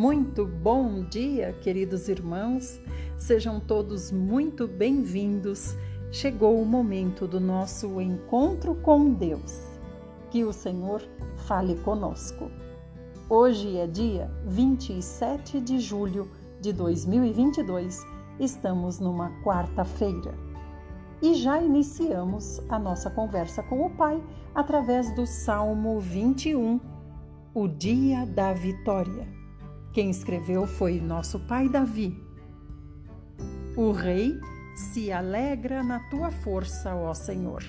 Muito bom dia, queridos irmãos. Sejam todos muito bem-vindos. Chegou o momento do nosso encontro com Deus. Que o Senhor fale conosco. Hoje é dia 27 de julho de 2022. Estamos numa quarta-feira. E já iniciamos a nossa conversa com o Pai através do Salmo 21, o dia da vitória. Quem escreveu foi nosso pai Davi. O rei se alegra na tua força, ó Senhor.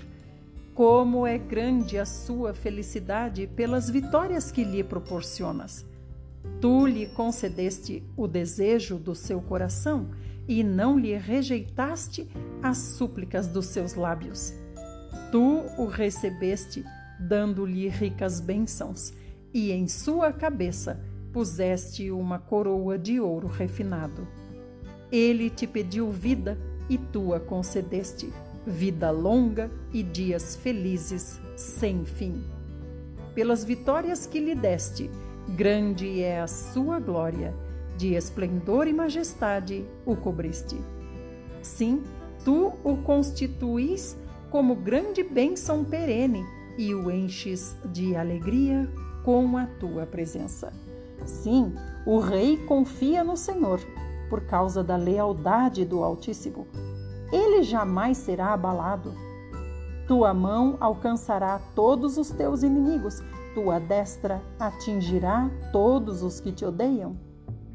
Como é grande a sua felicidade pelas vitórias que lhe proporcionas. Tu lhe concedeste o desejo do seu coração e não lhe rejeitaste as súplicas dos seus lábios. Tu o recebeste, dando-lhe ricas bênçãos, e em sua cabeça puseste uma coroa de ouro refinado. Ele te pediu vida e tu a concedeste, vida longa e dias felizes sem fim. Pelas vitórias que lhe deste, grande é a sua glória, de esplendor e majestade o cobriste. Sim, tu o constituís como grande bênção perene e o enches de alegria com a tua presença. Sim, o rei confia no Senhor por causa da lealdade do Altíssimo. Ele jamais será abalado. Tua mão alcançará todos os teus inimigos, tua destra atingirá todos os que te odeiam.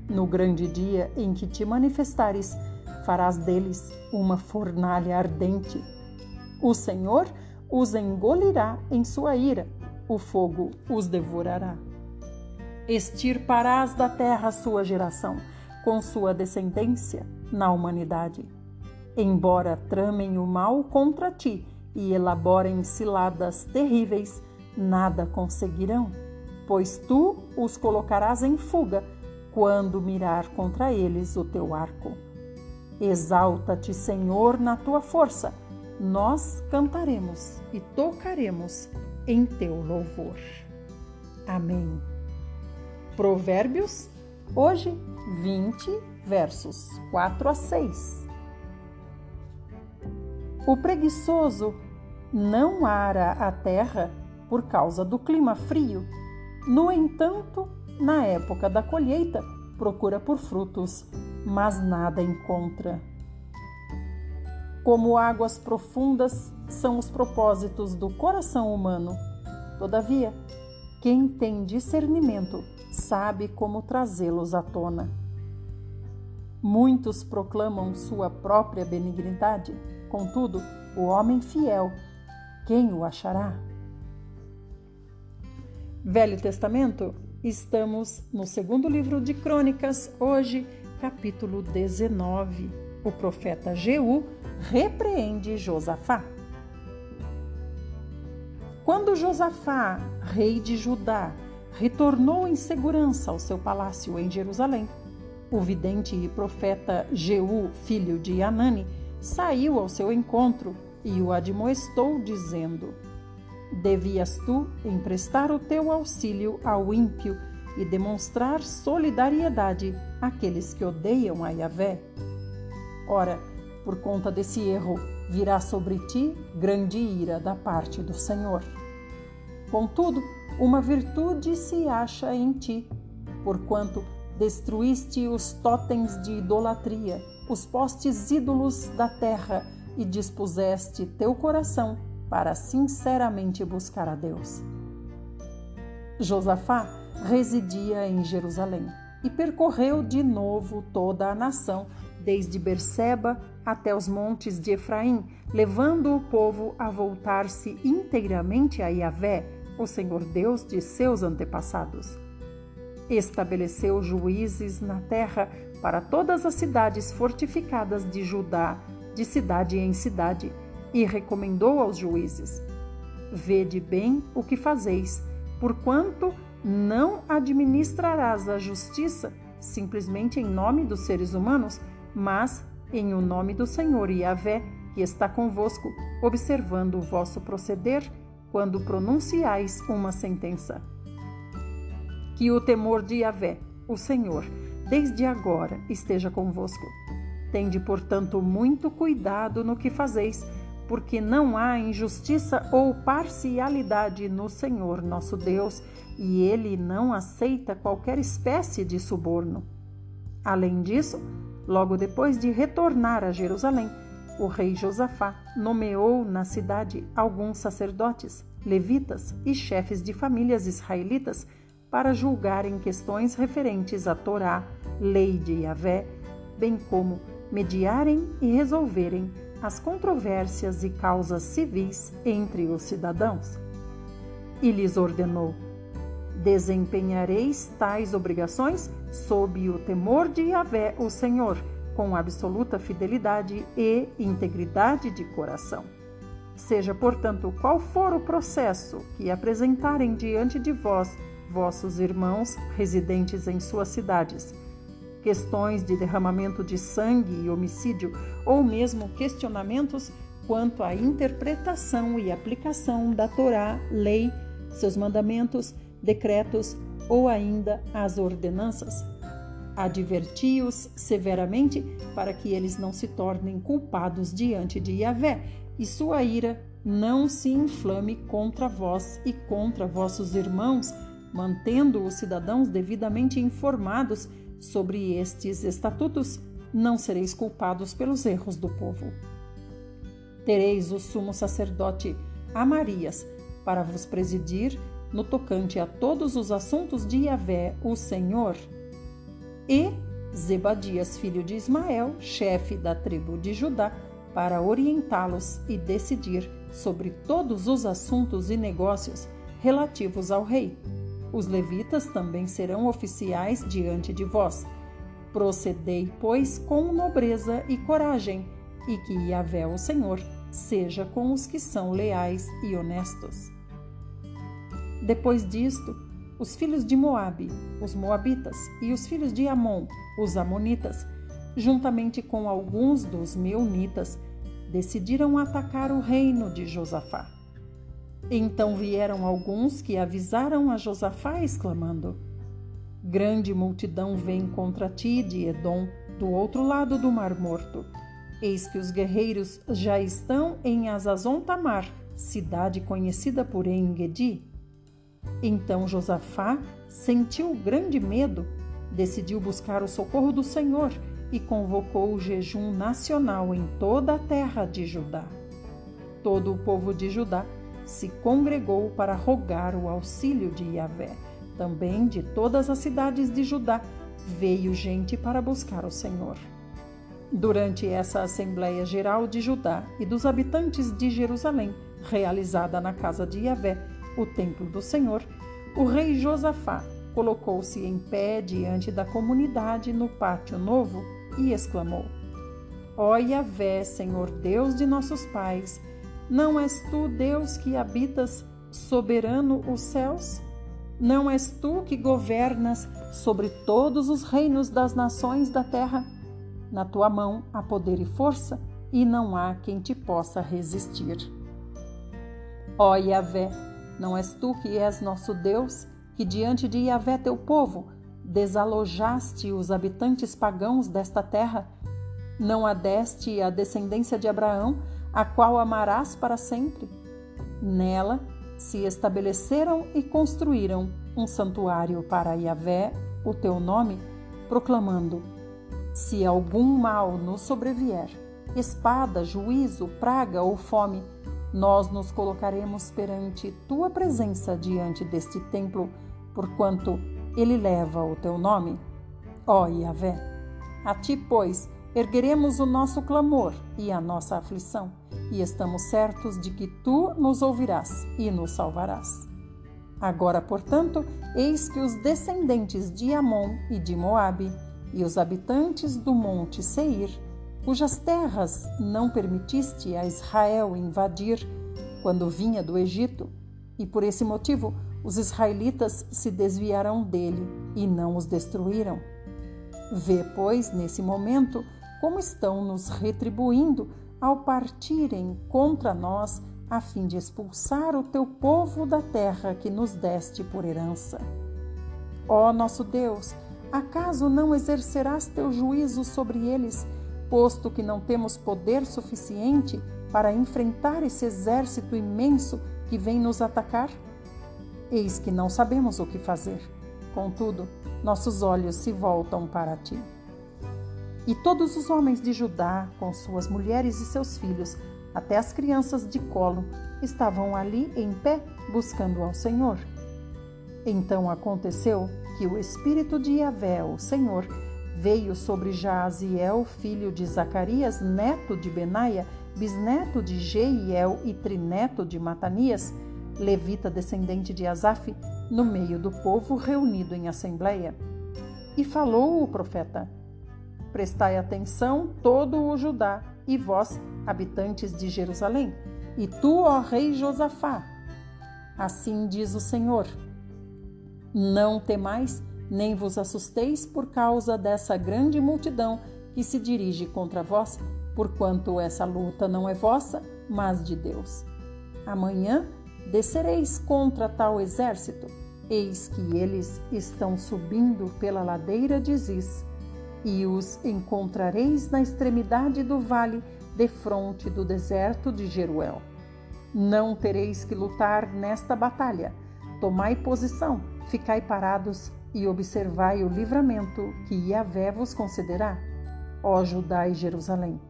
No grande dia em que te manifestares, farás deles uma fornalha ardente. O Senhor os engolirá em sua ira, o fogo os devorará extirparás da terra sua geração, com sua descendência na humanidade. Embora tramem o mal contra ti e elaborem ciladas terríveis, nada conseguirão, pois tu os colocarás em fuga quando mirar contra eles o teu arco. Exalta-te, Senhor, na tua força. Nós cantaremos e tocaremos em teu louvor. Amém. Provérbios, hoje 20, versos 4 a 6. O preguiçoso não ara a terra por causa do clima frio. No entanto, na época da colheita, procura por frutos, mas nada encontra. Como águas profundas são os propósitos do coração humano. Todavia, quem tem discernimento sabe como trazê-los à tona. Muitos proclamam sua própria benignidade, contudo, o homem fiel, quem o achará? Velho Testamento, estamos no segundo livro de Crônicas, hoje, capítulo 19. O profeta Jeú repreende Josafá. Quando Josafá, rei de Judá, retornou em segurança ao seu palácio em Jerusalém. O vidente e profeta Jeú, filho de Anani, saiu ao seu encontro e o admoestou, dizendo: Devias tu emprestar o teu auxílio ao ímpio e demonstrar solidariedade àqueles que odeiam a Yahvé. Ora, por conta desse erro, virá sobre ti grande ira da parte do Senhor. Contudo, uma virtude se acha em ti, porquanto destruíste os totens de idolatria, os postes ídolos da terra e dispuseste teu coração para sinceramente buscar a Deus. Josafá residia em Jerusalém e percorreu de novo toda a nação, desde Berseba até os montes de Efraim, levando o povo a voltar-se inteiramente a Yahvé, o Senhor Deus de seus antepassados. Estabeleceu juízes na terra para todas as cidades fortificadas de Judá, de cidade em cidade, e recomendou aos juízes: Vede bem o que fazeis, porquanto não administrarás a justiça simplesmente em nome dos seres humanos, mas em o nome do Senhor Yahvé, que está convosco, observando o vosso proceder quando pronunciais uma sentença. Que o temor de Yahvé o Senhor, desde agora esteja convosco. Tende, portanto, muito cuidado no que fazeis, porque não há injustiça ou parcialidade no Senhor nosso Deus, e ele não aceita qualquer espécie de suborno. Além disso, logo depois de retornar a Jerusalém, o rei Josafá nomeou na cidade alguns sacerdotes, levitas e chefes de famílias israelitas para julgarem questões referentes à Torá, lei de Yahvé, bem como mediarem e resolverem as controvérsias e causas civis entre os cidadãos. E lhes ordenou: Desempenhareis tais obrigações sob o temor de Yahvé, o Senhor, com absoluta fidelidade e integridade de coração. Seja, portanto, qual for o processo que apresentarem diante de vós, vossos irmãos residentes em suas cidades, questões de derramamento de sangue e homicídio, ou mesmo questionamentos quanto à interpretação e aplicação da Torá, lei, seus mandamentos, decretos ou ainda as ordenanças. Adverti-os severamente para que eles não se tornem culpados diante de Yahvé e sua ira não se inflame contra vós e contra vossos irmãos, mantendo os cidadãos devidamente informados sobre estes estatutos, não sereis culpados pelos erros do povo. Tereis o sumo sacerdote Amarias para vos presidir no tocante a todos os assuntos de Yahvé, o Senhor, e Zebadias, filho de Ismael, chefe da tribo de Judá, para orientá-los e decidir sobre todos os assuntos e negócios relativos ao rei. Os levitas também serão oficiais diante de vós. Procedei, pois, com nobreza e coragem, e que Yahvé, o Senhor, seja com os que são leais e honestos. Depois disto, os filhos de Moabe, os moabitas, e os filhos de Amon, os amonitas, juntamente com alguns dos meunitas, decidiram atacar o reino de Josafá. Então vieram alguns que avisaram a Josafá, exclamando: Grande multidão vem contra ti de Edom, do outro lado do Mar Morto. Eis que os guerreiros já estão em Azazon Tamar, cidade conhecida por Engedi. Então Josafá sentiu grande medo, decidiu buscar o socorro do Senhor e convocou o jejum nacional em toda a terra de Judá. Todo o povo de Judá se congregou para rogar o auxílio de Yahvé. Também de todas as cidades de Judá veio gente para buscar o Senhor. Durante essa Assembleia Geral de Judá e dos habitantes de Jerusalém, realizada na casa de Yahvé, o templo do Senhor, o rei Josafá colocou-se em pé diante da comunidade no pátio novo e exclamou: Ó Yahvé, Senhor Deus de nossos pais, não és tu, Deus, que habitas soberano os céus? Não és tu que governas sobre todos os reinos das nações da terra? Na tua mão há poder e força, e não há quem te possa resistir. Ó Yahvé, não és tu que és nosso Deus, que diante de Yahvé teu povo desalojaste os habitantes pagãos desta terra? Não a descendência de Abraão a qual amarás para sempre. Nela se estabeleceram e construíram um santuário para Yahvé, o teu nome, proclamando: Se algum mal nos sobrevier, espada, juízo, praga ou fome, nós nos colocaremos perante tua presença diante deste templo, porquanto ele leva o teu nome. Ó Yahvé, a ti, pois, ergueremos o nosso clamor e a nossa aflição, e estamos certos de que tu nos ouvirás e nos salvarás. Agora, portanto, eis que os descendentes de Amon e de Moabe e os habitantes do monte Seir, cujas terras não permitiste a Israel invadir quando vinha do Egito, e por esse motivo os israelitas se desviaram dele e não os destruíram. Vê, pois, nesse momento, como estão nos retribuindo ao partirem contra nós, a fim de expulsar o teu povo da terra que nos deste por herança. Ó nosso Deus, Acaso não exercerás teu juízo sobre eles, posto que não temos poder suficiente para enfrentar esse exército imenso que vem nos atacar? Eis que não sabemos o que fazer. Contudo, nossos olhos se voltam para ti. E todos os homens de Judá, com suas mulheres e seus filhos, até as crianças de colo, estavam ali em pé buscando ao Senhor. Então aconteceu que o Espírito de Yahvé, o Senhor, veio sobre Jaziel, filho de Zacarias, neto de Benaia, bisneto de Jeiel e trineto de Matanias, levita descendente de Asaf, no meio do povo reunido em assembleia. E falou o profeta: Prestai atenção, todo o Judá, e vós, habitantes de Jerusalém, e tu, ó rei Josafá. Assim diz o Senhor: Não temais, nem vos assusteis por causa dessa grande multidão que se dirige contra vós, porquanto essa luta não é vossa, mas de Deus. Amanhã descereis contra tal exército, eis que eles estão subindo pela ladeira de Ziz, e os encontrareis na extremidade do vale, defronte do deserto de Jeruel. Não tereis que lutar nesta batalha. Tomai posição, ficai parados e observai o livramento que Yahvé vos concederá. Ó Judá e Jerusalém,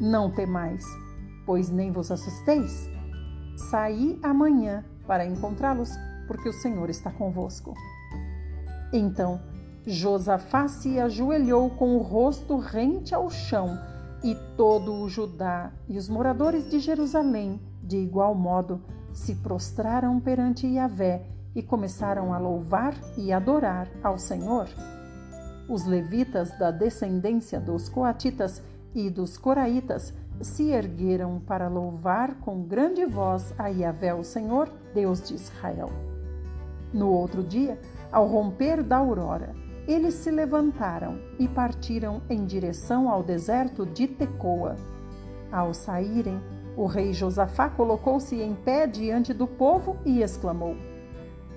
não temais, pois nem vos assusteis. Saí amanhã para encontrá-los, porque o Senhor está convosco. Então Josafá se ajoelhou com o rosto rente ao chão, e todo o Judá e os moradores de Jerusalém, de igual modo, se prostraram perante Yahvé e começaram a louvar e adorar ao Senhor. Os levitas da descendência dos coatitas e dos coraitas se ergueram para louvar com grande voz a Yahvé, o Senhor, Deus de Israel. No outro dia, ao romper da aurora, eles se levantaram e partiram em direção ao deserto de Tecoa. Ao saírem, o rei Josafá colocou-se em pé diante do povo e exclamou: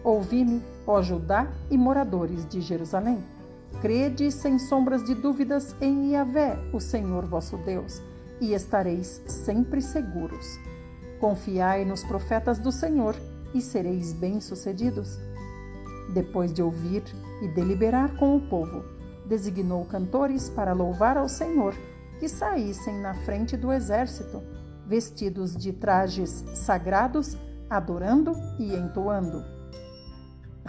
Ouvi-me, ó Judá e moradores de Jerusalém. Crede sem sombras de dúvidas em Yahvé, o Senhor vosso Deus, e estareis sempre seguros. Confiai nos profetas do Senhor e sereis bem-sucedidos. Depois de ouvir e deliberar com o povo, designou cantores para louvar ao Senhor, que saíssem na frente do exército, vestidos de trajes sagrados, adorando e entoando.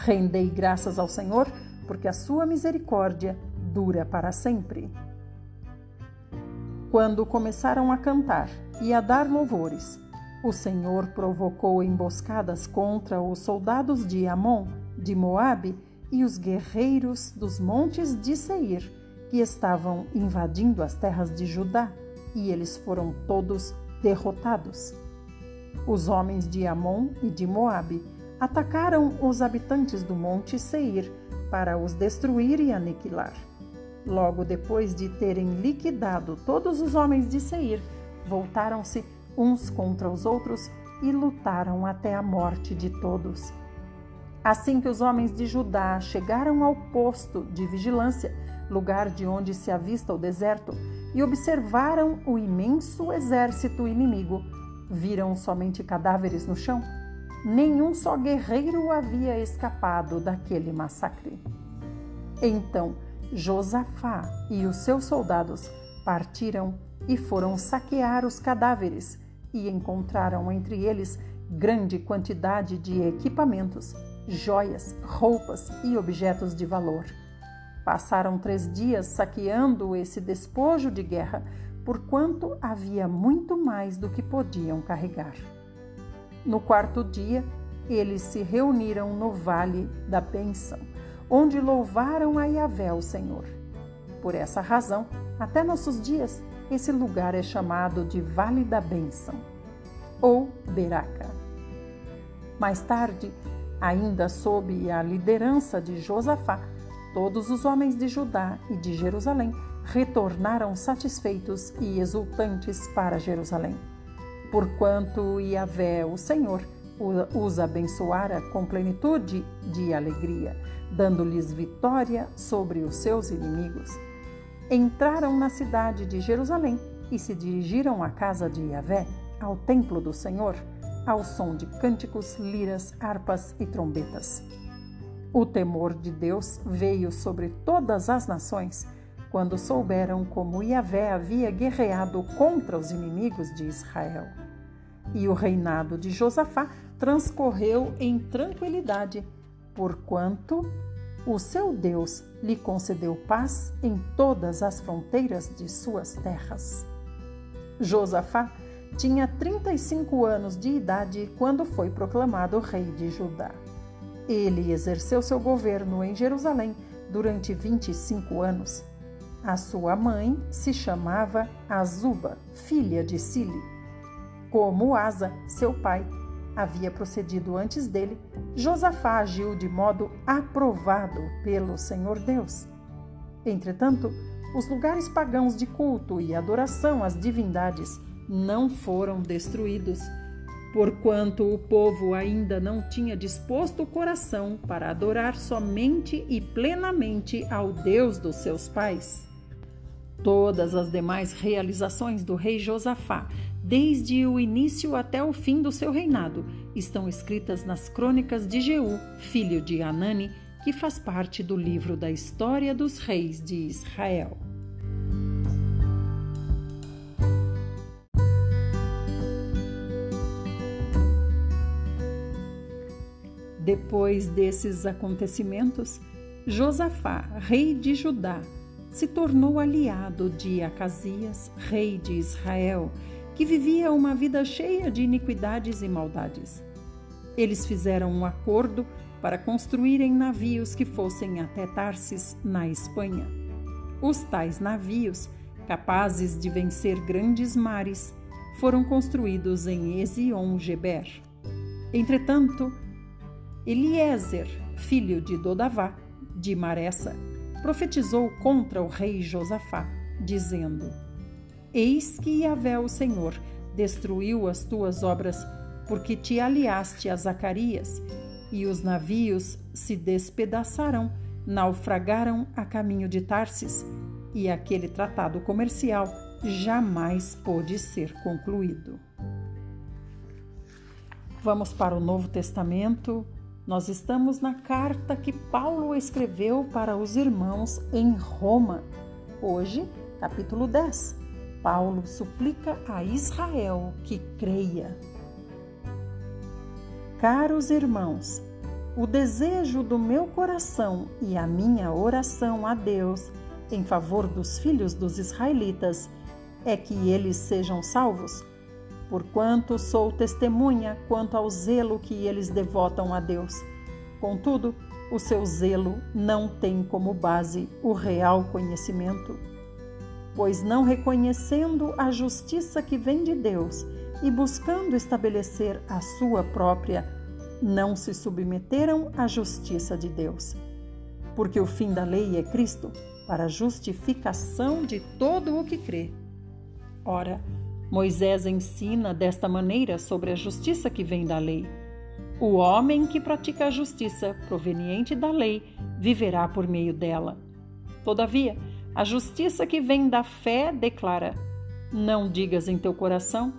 Rendei graças ao Senhor, porque a sua misericórdia dura para sempre. Quando começaram a cantar e a dar louvores, o Senhor provocou emboscadas contra os soldados de Amon, de Moabe e os guerreiros dos montes de Seir, que estavam invadindo as terras de Judá, e eles foram todos derrotados. Os homens de Amon e de Moabe atacaram os habitantes do monte Seir para os destruir e aniquilar. Logo depois de terem liquidado todos os homens de Seir, voltaram-se uns contra os outros e lutaram até a morte de todos. Assim que os homens de Judá chegaram ao posto de vigilância, lugar de onde se avista o deserto, e observaram o imenso exército inimigo, viram somente cadáveres no chão nenhum só guerreiro havia escapado daquele massacre. Então Josafá e os seus soldados partiram e foram saquear os cadáveres e encontraram entre eles grande quantidade de equipamentos, joias, roupas e objetos de valor. Passaram três dias saqueando esse despojo de guerra, porquanto havia muito mais do que podiam carregar. No quarto dia, eles se reuniram no Vale da Bênção, onde louvaram a Yahvé, o Senhor. Por essa razão, até nossos dias, esse lugar é chamado de Vale da Bênção, ou Beraca. Mais tarde, ainda sob a liderança de Josafá, todos os homens de Judá e de Jerusalém retornaram satisfeitos e exultantes para Jerusalém porquanto Yahvé, o Senhor, os abençoara com plenitude de alegria, dando-lhes vitória sobre os seus inimigos. Entraram na cidade de Jerusalém e se dirigiram à casa de Yahvé, ao templo do Senhor, ao som de cânticos, liras, harpas e trombetas. O temor de Deus veio sobre todas as nações quando souberam como Yahvé havia guerreado contra os inimigos de Israel. E o reinado de Josafá transcorreu em tranquilidade, porquanto o seu Deus lhe concedeu paz em todas as fronteiras de suas terras. Josafá tinha 35 anos de idade quando foi proclamado rei de Judá. Ele exerceu seu governo em Jerusalém durante 25 anos. A sua mãe se chamava Azuba, filha de Sili. Como Asa, seu pai, havia procedido antes dele, Josafá agiu de modo aprovado pelo Senhor Deus. Entretanto, os lugares pagãos de culto e adoração às divindades não foram destruídos, porquanto o povo ainda não tinha disposto o coração para adorar somente e plenamente ao Deus dos seus pais. Todas as demais realizações do rei Josafá, desde o início até o fim do seu reinado, estão escritas nas crônicas de Jeú, filho de Anani, que faz parte do livro da história dos reis de Israel. Depois desses acontecimentos, Josafá, rei de Judá, se tornou aliado de Acasias, rei de Israel, que vivia uma vida cheia de iniquidades e maldades. Eles fizeram um acordo para construírem navios que fossem até Tarsis, na Espanha. Os tais navios, capazes de vencer grandes mares, foram construídos em Ezion-Geber. Entretanto, Eliezer, filho de Dodavá, de Maressa, profetizou contra o rei Josafá, dizendo: Eis que Yahvé o Senhor destruiu as tuas obras, porque te aliaste a Zacarias, e os navios se despedaçaram, naufragaram a caminho de Tarsis, e aquele tratado comercial jamais pôde ser concluído. Vamos para o Novo Testamento, nós estamos na carta que Paulo escreveu para os irmãos em Roma. Hoje, capítulo 10. Paulo suplica a Israel que creia. Caros irmãos, o desejo do meu coração e a minha oração a Deus em favor dos filhos dos israelitas é que eles sejam salvos porquanto sou testemunha quanto ao zelo que eles devotam a Deus. Contudo, o seu zelo não tem como base o real conhecimento, pois não reconhecendo a justiça que vem de Deus e buscando estabelecer a sua própria, não se submeteram à justiça de Deus. Porque o fim da lei é Cristo, para a justificação de todo o que crê. Ora, Moisés ensina desta maneira sobre a justiça que vem da lei. O homem que pratica a justiça proveniente da lei viverá por meio dela. Todavia, a justiça que vem da fé declara: Não digas em teu coração: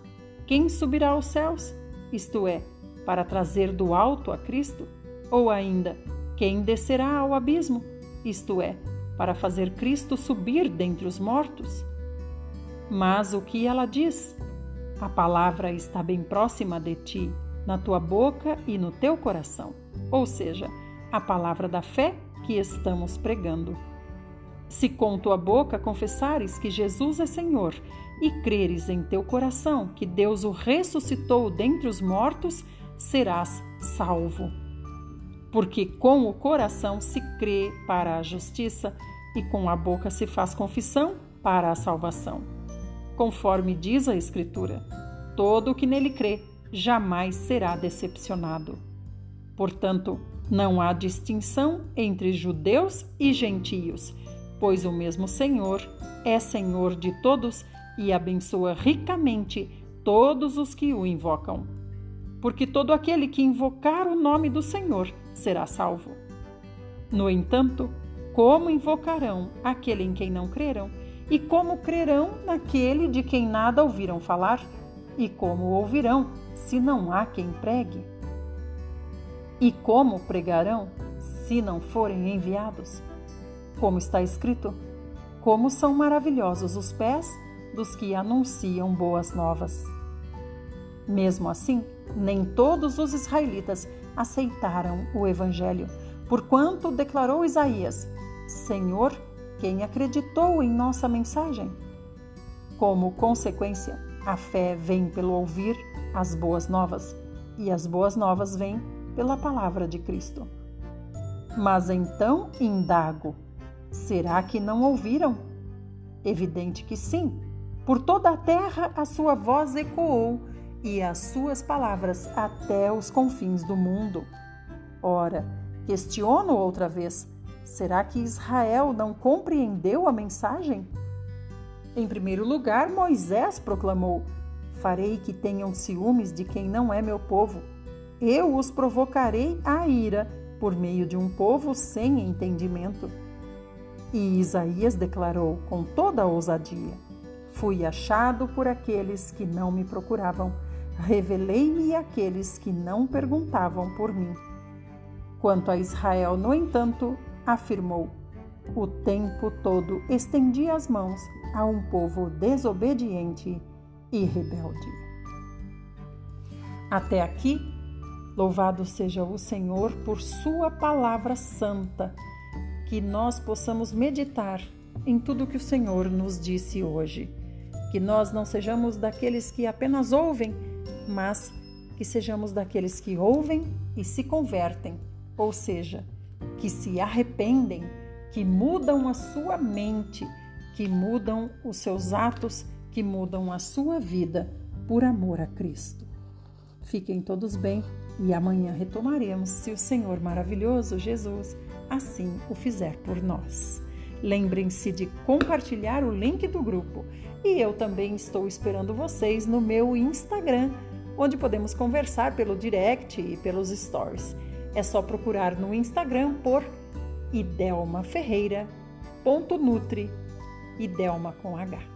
Quem subirá aos céus? Isto é, para trazer do alto a Cristo? Ou ainda, quem descerá ao abismo? Isto é, para fazer Cristo subir dentre os mortos? Mas o que ela diz? A palavra está bem próxima de ti, na tua boca e no teu coração. Ou seja, a palavra da fé que estamos pregando. Se com tua boca confessares que Jesus é Senhor e creres em teu coração que Deus o ressuscitou dentre os mortos, serás salvo. Porque com o coração se crê para a justiça e com a boca se faz confissão para a salvação conforme diz a Escritura: todo o que nele crê jamais será decepcionado. Portanto, não há distinção entre judeus e gentios, pois o mesmo Senhor é Senhor de todos e abençoa ricamente todos os que o invocam. porque todo aquele que invocar o nome do Senhor será salvo. No entanto, como invocarão aquele em quem não creram? E como crerão naquele de quem nada ouviram falar? E como ouvirão se não há quem pregue? E como pregarão se não forem enviados? Como está escrito: Como são maravilhosos os pés dos que anunciam boas novas. Mesmo assim, nem todos os israelitas aceitaram o evangelho, porquanto declarou Isaías: Senhor, quem acreditou em nossa mensagem? Como consequência, a fé vem pelo ouvir as boas novas, e as boas novas vêm pela palavra de Cristo. Mas então indago: será que não ouviram? Evidente que sim. Por toda a terra a sua voz ecoou e as suas palavras até os confins do mundo. Ora, questiono outra vez: será que Israel não compreendeu a mensagem? Em primeiro lugar, Moisés proclamou: Farei que tenham ciúmes de quem não é meu povo. Eu os provocarei à ira por meio de um povo sem entendimento. E Isaías declarou com toda a ousadia: Fui achado por aqueles que não me procuravam, revelei-me àqueles que não perguntavam por mim. Quanto a Israel, no entanto, afirmou: O tempo todo estendi as mãos a um povo desobediente e rebelde. Até aqui, louvado seja o Senhor por Sua palavra santa que nós possamos meditar em tudo que o Senhor nos disse hoje. Que nós não sejamos daqueles que apenas ouvem, mas que sejamos daqueles que ouvem e se convertem, ou seja, que se arrependem, que mudam a sua mente, que mudam os seus atos, que mudam a sua vida por amor a Cristo. Fiquem todos bem e amanhã retomaremos, se o Senhor maravilhoso Jesus assim o fizer por nós. Lembrem-se de compartilhar o link do grupo e eu também estou esperando vocês no meu Instagram, onde podemos conversar pelo direct e pelos stories. É só procurar no Instagram por idelmaferreira.nutri, Idelma com H.